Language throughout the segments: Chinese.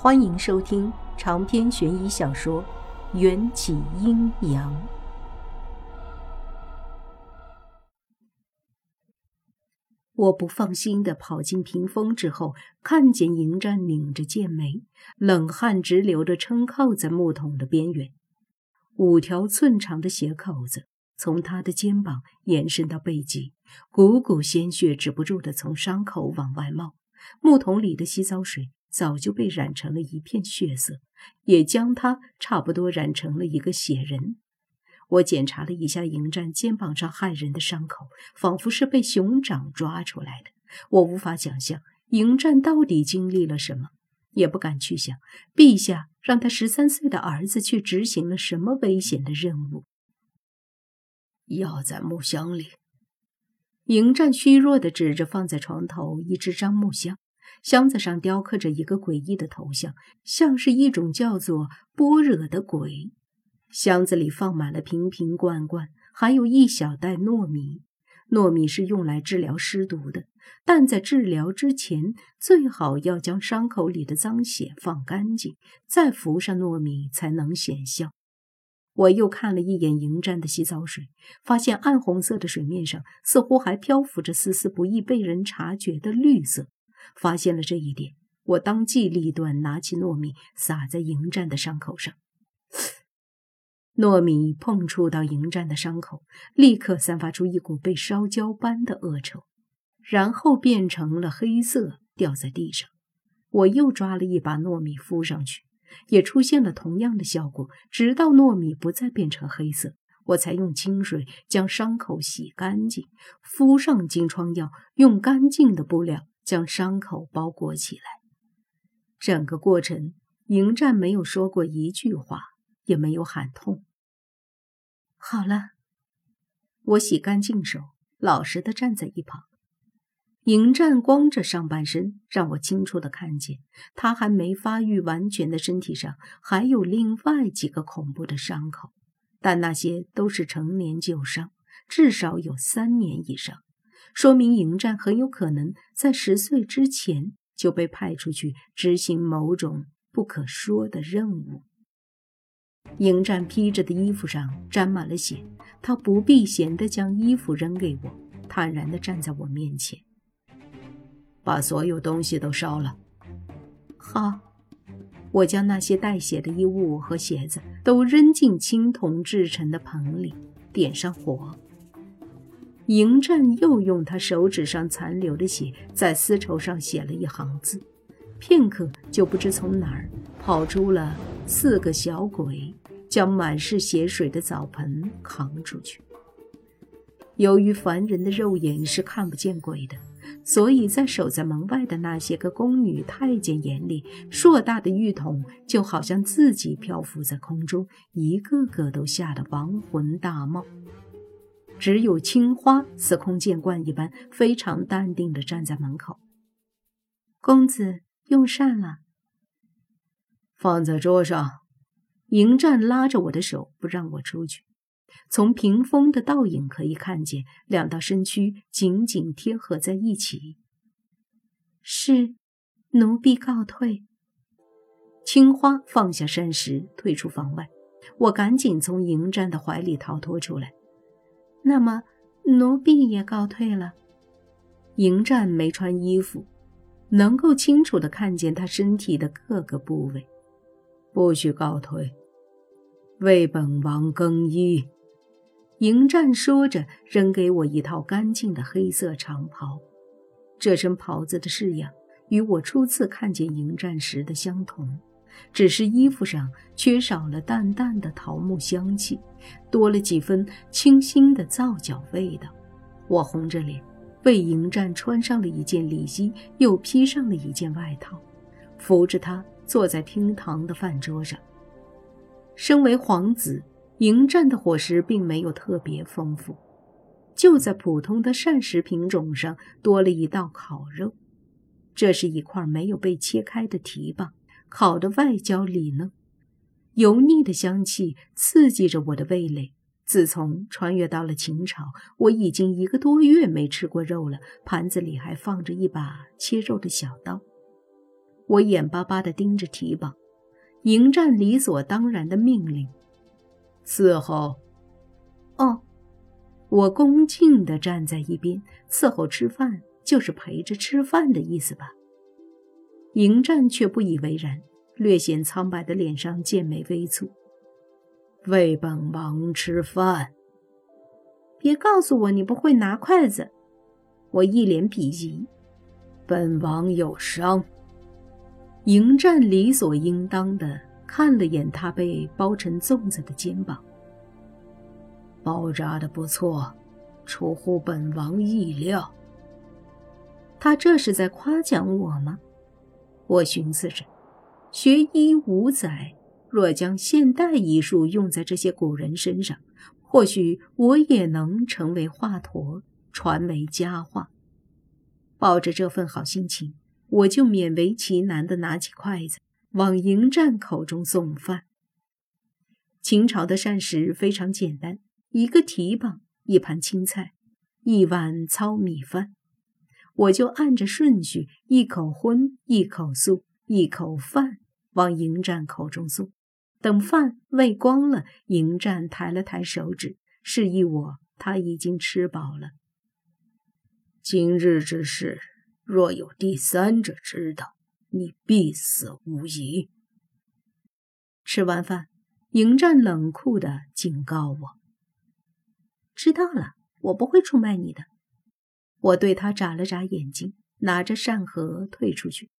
欢迎收听长篇悬疑小说《缘起阴阳》。我不放心的跑进屏风之后，看见迎战拧着剑眉，冷汗直流的撑靠在木桶的边缘，五条寸长的血口子从他的肩膀延伸到背脊，股股鲜血止不住的从伤口往外冒。木桶里的洗澡水。早就被染成了一片血色，也将他差不多染成了一个血人。我检查了一下迎战肩膀上骇人的伤口，仿佛是被熊掌抓出来的。我无法想象迎战到底经历了什么，也不敢去想陛下让他十三岁的儿子去执行了什么危险的任务。药在木箱里。迎战虚弱地指着放在床头一只樟木箱。箱子上雕刻着一个诡异的头像，像是一种叫做般若的鬼。箱子里放满了瓶瓶罐罐，还有一小袋糯米。糯米是用来治疗尸毒的，但在治疗之前，最好要将伤口里的脏血放干净，再敷上糯米才能显效。我又看了一眼迎战的洗澡水，发现暗红色的水面上似乎还漂浮着丝丝不易被人察觉的绿色。发现了这一点，我当机立断，拿起糯米撒在迎战的伤口上。糯米碰触到迎战的伤口，立刻散发出一股被烧焦般的恶臭，然后变成了黑色，掉在地上。我又抓了一把糯米敷上去，也出现了同样的效果。直到糯米不再变成黑色，我才用清水将伤口洗干净，敷上金疮药，用干净的布料。将伤口包裹起来。整个过程，迎战没有说过一句话，也没有喊痛。好了，我洗干净手，老实的站在一旁。迎战光着上半身，让我清楚的看见他还没发育完全的身体上还有另外几个恐怖的伤口，但那些都是成年旧伤，至少有三年以上。说明迎战很有可能在十岁之前就被派出去执行某种不可说的任务。迎战披着的衣服上沾满了血，他不避嫌地将衣服扔给我，坦然地站在我面前，把所有东西都烧了。好，我将那些带血的衣物和鞋子都扔进青铜制成的盆里，点上火。迎战又用他手指上残留的血在丝绸上写了一行字，片刻就不知从哪儿跑出了四个小鬼，将满是血水的澡盆扛出去。由于凡人的肉眼是看不见鬼的，所以在守在门外的那些个宫女太监眼里，硕大的浴桶就好像自己漂浮在空中，一个个都吓得亡魂大冒。只有青花司空见惯一般，非常淡定地站在门口。公子用膳了，放在桌上。迎战拉着我的手，不让我出去。从屏风的倒影可以看见，两道身躯紧紧贴合在一起。是，奴婢告退。青花放下膳食，退出房外。我赶紧从迎战的怀里逃脱出来。那么，奴婢也告退了。迎战没穿衣服，能够清楚的看见他身体的各个部位。不许告退，为本王更衣。迎战说着，扔给我一套干净的黑色长袍。这身袍子的式样与我初次看见迎战时的相同。只是衣服上缺少了淡淡的桃木香气，多了几分清新的皂角味道。我红着脸为迎战穿上了一件里衣，又披上了一件外套，扶着他坐在厅堂的饭桌上。身为皇子，迎战的伙食并没有特别丰富，就在普通的膳食品种上多了一道烤肉，这是一块没有被切开的蹄膀。烤的外焦里嫩，油腻的香气刺激着我的味蕾。自从穿越到了秦朝，我已经一个多月没吃过肉了。盘子里还放着一把切肉的小刀。我眼巴巴地盯着提棒，迎战理所当然的命令：“伺候。”哦，我恭敬地站在一边，伺候吃饭就是陪着吃饭的意思吧？迎战却不以为然，略显苍白的脸上剑眉微蹙：“为本王吃饭。”别告诉我你不会拿筷子！我一脸鄙夷。本王有伤。迎战理所应当的看了眼他被包成粽子的肩膀，包扎的不错，出乎本王意料。他这是在夸奖我吗？我寻思着，学医五载，若将现代医术用在这些古人身上。或许我也能成为华佗，传为佳话。抱着这份好心情，我就勉为其难地拿起筷子，往迎战口中送饭。秦朝的膳食非常简单：一个提棒，一盘青菜，一碗糙米饭。我就按着顺序，一口荤，一口素，一口饭，往迎战口中送。等饭喂光了，迎战抬了抬手指，示意我他已经吃饱了。今日之事，若有第三者知道，你必死无疑。吃完饭，迎战冷酷的警告我：“知道了，我不会出卖你的。”我对他眨了眨眼睛，拿着扇盒退出去。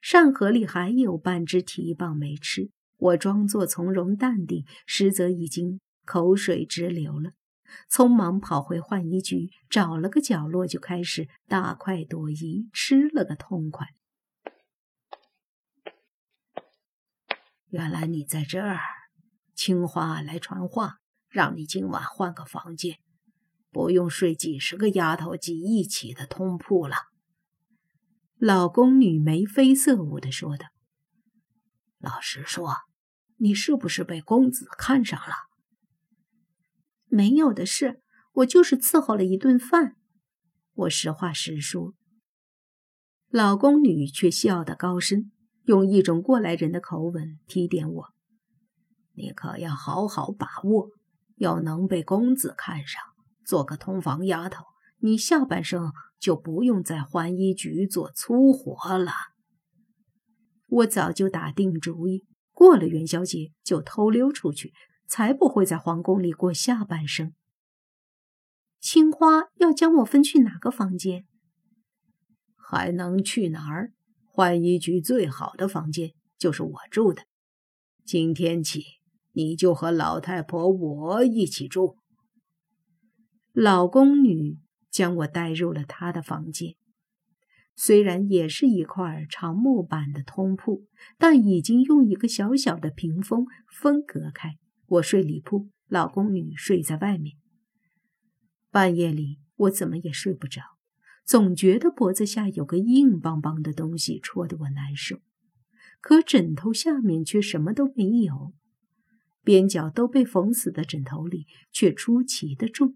扇盒里还有半只蹄棒没吃。我装作从容淡定，实则已经口水直流了。匆忙跑回换衣局，找了个角落，就开始大快朵颐，吃了个痛快。原来你在这儿，青花来传话，让你今晚换个房间，不用睡几十个丫头挤一起的通铺了。老宫女眉飞色舞地说道：“老实说。”你是不是被公子看上了？没有的事，我就是伺候了一顿饭。我实话实说。老宫女却笑得高深，用一种过来人的口吻提点我：“你可要好好把握，要能被公子看上，做个通房丫头，你下半生就不用在浣衣局做粗活了。”我早就打定主意。过了元宵节就偷溜出去，才不会在皇宫里过下半生。青花要将我分去哪个房间？还能去哪儿？浣衣局最好的房间就是我住的。今天起，你就和老太婆我一起住。老宫女将我带入了她的房间。虽然也是一块长木板的通铺，但已经用一个小小的屏风分隔开。我睡里铺，老宫女睡在外面。半夜里，我怎么也睡不着，总觉得脖子下有个硬邦邦的东西戳得我难受。可枕头下面却什么都没有，边角都被缝死的枕头里却出奇的重。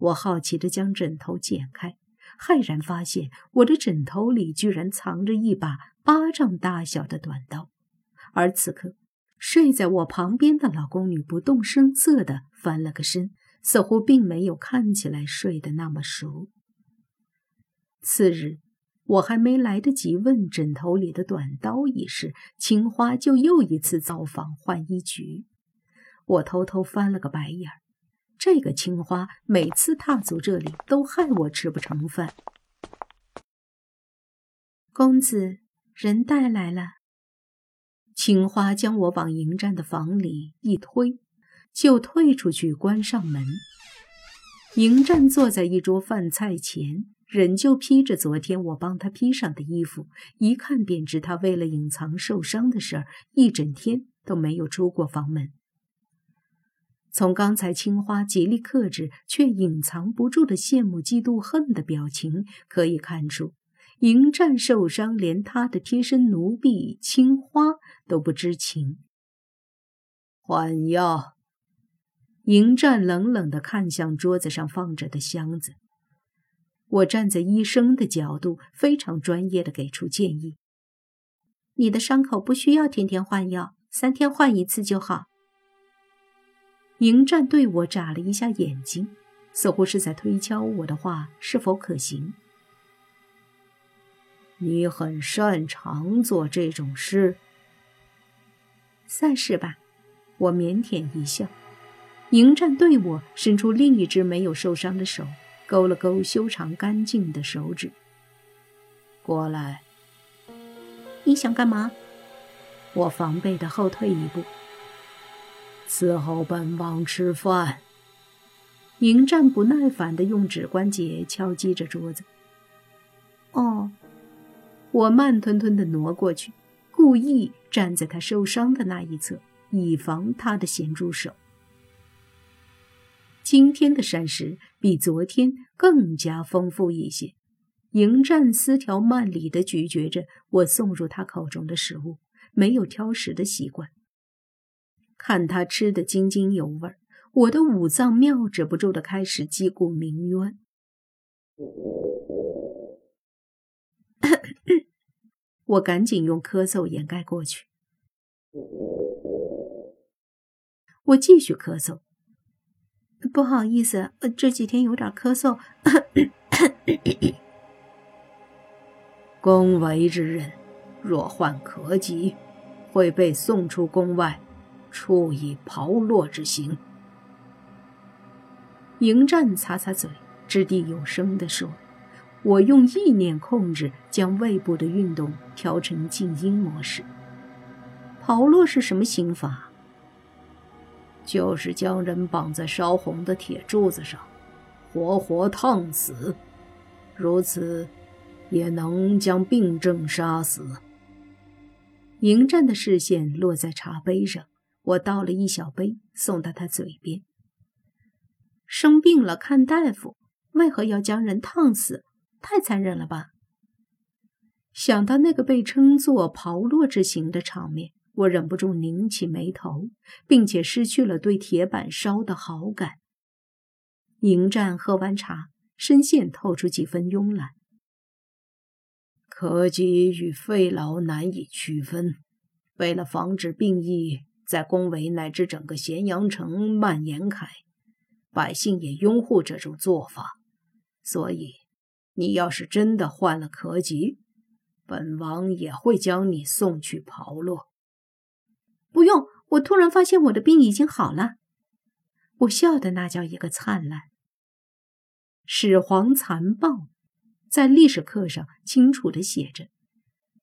我好奇地将枕头剪开。骇然发现，我的枕头里居然藏着一把巴掌大小的短刀，而此刻睡在我旁边的老宫女不动声色地翻了个身，似乎并没有看起来睡得那么熟。次日，我还没来得及问枕头里的短刀一事，青花就又一次造访浣衣局。我偷偷翻了个白眼儿。这个青花每次踏足这里，都害我吃不成饭。公子，人带来了。青花将我往迎战的房里一推，就退出去，关上门。迎战坐在一桌饭菜前，仍旧披着昨天我帮他披上的衣服，一看便知他为了隐藏受伤的事儿，一整天都没有出过房门。从刚才青花极力克制却隐藏不住的羡慕、嫉妒、恨的表情可以看出，迎战受伤，连他的贴身奴婢青花都不知情。换药。迎战冷冷地看向桌子上放着的箱子，我站在医生的角度，非常专业的给出建议：你的伤口不需要天天换药，三天换一次就好。迎战对我眨了一下眼睛，似乎是在推敲我的话是否可行。你很擅长做这种事，算是吧。我腼腆一笑。迎战对我伸出另一只没有受伤的手，勾了勾修长干净的手指。过来。你想干嘛？我防备的后退一步。伺候本王吃饭。迎战不耐烦的用指关节敲击着桌子。哦。我慢吞吞的挪过去，故意站在他受伤的那一侧，以防他的咸猪手。今天的膳食比昨天更加丰富一些。迎战丝条慢理的咀嚼着我送入他口中的食物，没有挑食的习惯。看他吃得津津有味，我的五脏庙止不住的开始击鼓鸣冤。我赶紧用咳嗽掩盖过去。我继续咳嗽。不好意思，这几天有点咳嗽。宫闱之人，若患咳疾，会被送出宫外，处以炮烙之刑。迎战擦擦嘴，掷地有声地说。我用意念控制，将胃部的运动调成静音模式。炮烙是什么刑法？就是将人绑在烧红的铁柱子上，活活烫死。如此，也能将病症杀死。迎战的视线落在茶杯上，我倒了一小杯，送到他嘴边。生病了看大夫，为何要将人烫死？太残忍了吧！想到那个被称作炮烙之刑的场面，我忍不住拧起眉头，并且失去了对铁板烧的好感。迎战喝完茶，声线透出几分慵懒。咳疾与肺痨难以区分，为了防止病疫在宫闱乃至整个咸阳城蔓延开，百姓也拥护这种做法，所以。你要是真的患了咳疾，本王也会将你送去炮烙。不用，我突然发现我的病已经好了。我笑的那叫一个灿烂。始皇残暴，在历史课上清楚的写着。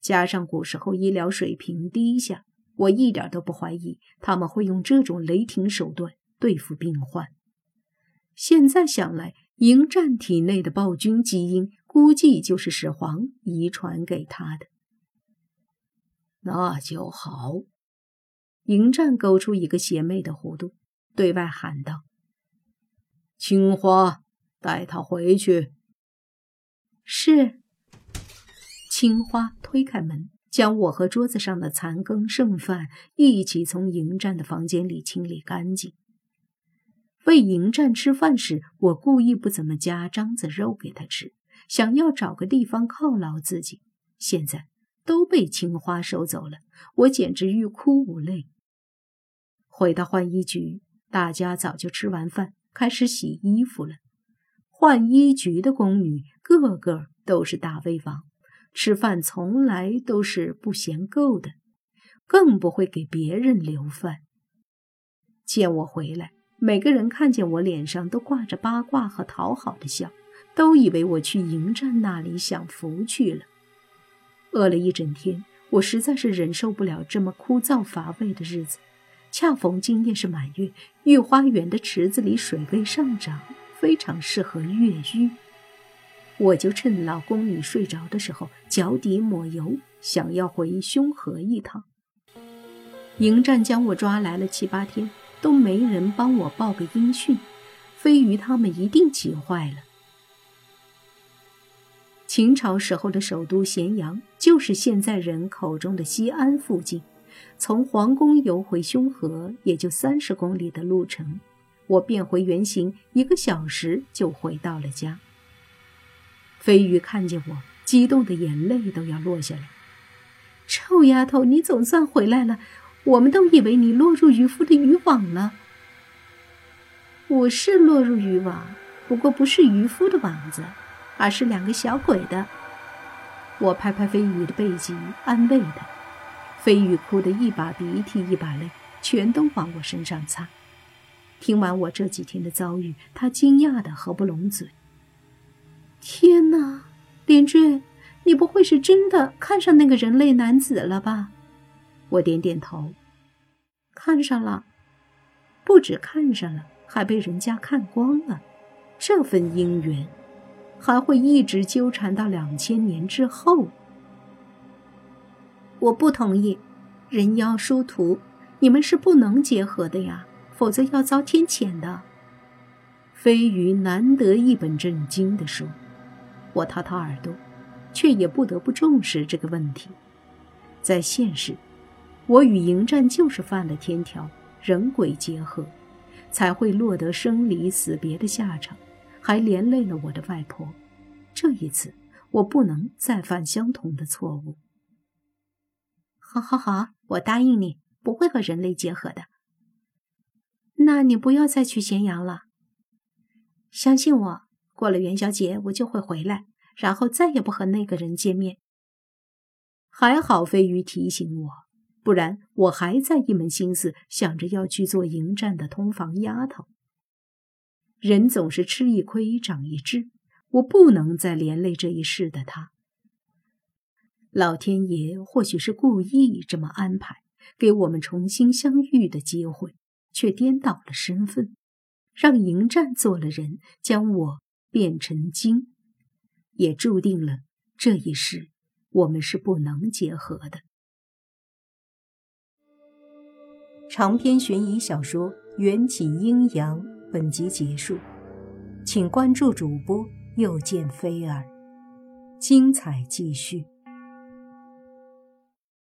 加上古时候医疗水平低下，我一点都不怀疑他们会用这种雷霆手段对付病患。现在想来。迎战体内的暴君基因，估计就是始皇遗传给他的。那就好。迎战勾出一个邪魅的弧度，对外喊道：“青花，带他回去。”是。青花推开门，将我和桌子上的残羹剩饭一起从迎战的房间里清理干净。为迎战吃饭时，我故意不怎么夹獐子肉给他吃，想要找个地方犒劳自己。现在都被青花收走了，我简直欲哭无泪。回到浣衣局，大家早就吃完饭，开始洗衣服了。浣衣局的宫女个个都是大胃王，吃饭从来都是不嫌够的，更不会给别人留饭。见我回来。每个人看见我脸上都挂着八卦和讨好的笑，都以为我去迎战那里享福去了。饿了一整天，我实在是忍受不了这么枯燥乏味的日子。恰逢今夜是满月，御花园的池子里水位上涨，非常适合越狱。我就趁老宫女睡着的时候，脚底抹油，想要回凶河一趟。迎战将我抓来了七八天。都没人帮我报个音讯，飞鱼他们一定急坏了。秦朝时候的首都咸阳，就是现在人口中的西安附近。从皇宫游回凶河，也就三十公里的路程。我变回原形，一个小时就回到了家。飞鱼看见我，激动的眼泪都要落下来。臭丫头，你总算回来了！我们都以为你落入渔夫的渔网了。我是落入渔网，不过不是渔夫的网子，而是两个小鬼的。我拍拍飞鱼的背脊，安慰他。飞鱼哭得一把鼻涕一把泪，全都往我身上擦。听完我这几天的遭遇，他惊讶的合不拢嘴。天哪，连俊，你不会是真的看上那个人类男子了吧？我点点头，看上了，不止看上了，还被人家看光了。这份姻缘还会一直纠缠到两千年之后。我不同意，人妖殊途，你们是不能结合的呀，否则要遭天谴的。飞鱼难得一本正经地说。我掏掏耳朵，却也不得不重视这个问题。在现实，我与迎战就是犯了天条，人鬼结合，才会落得生离死别的下场，还连累了我的外婆。这一次，我不能再犯相同的错误。好，好，好，我答应你，不会和人类结合的。那你不要再去咸阳了，相信我。过了元宵节，我就会回来，然后再也不和那个人见面。还好飞鱼提醒我，不然我还在一门心思想着要去做迎战的通房丫头。人总是吃一亏长一智，我不能再连累这一世的他。老天爷或许是故意这么安排，给我们重新相遇的机会，却颠倒了身份，让迎战做了人，将我。变成精，也注定了这一世我们是不能结合的。长篇悬疑小说《缘起阴阳》本集结束，请关注主播又见菲儿，精彩继续。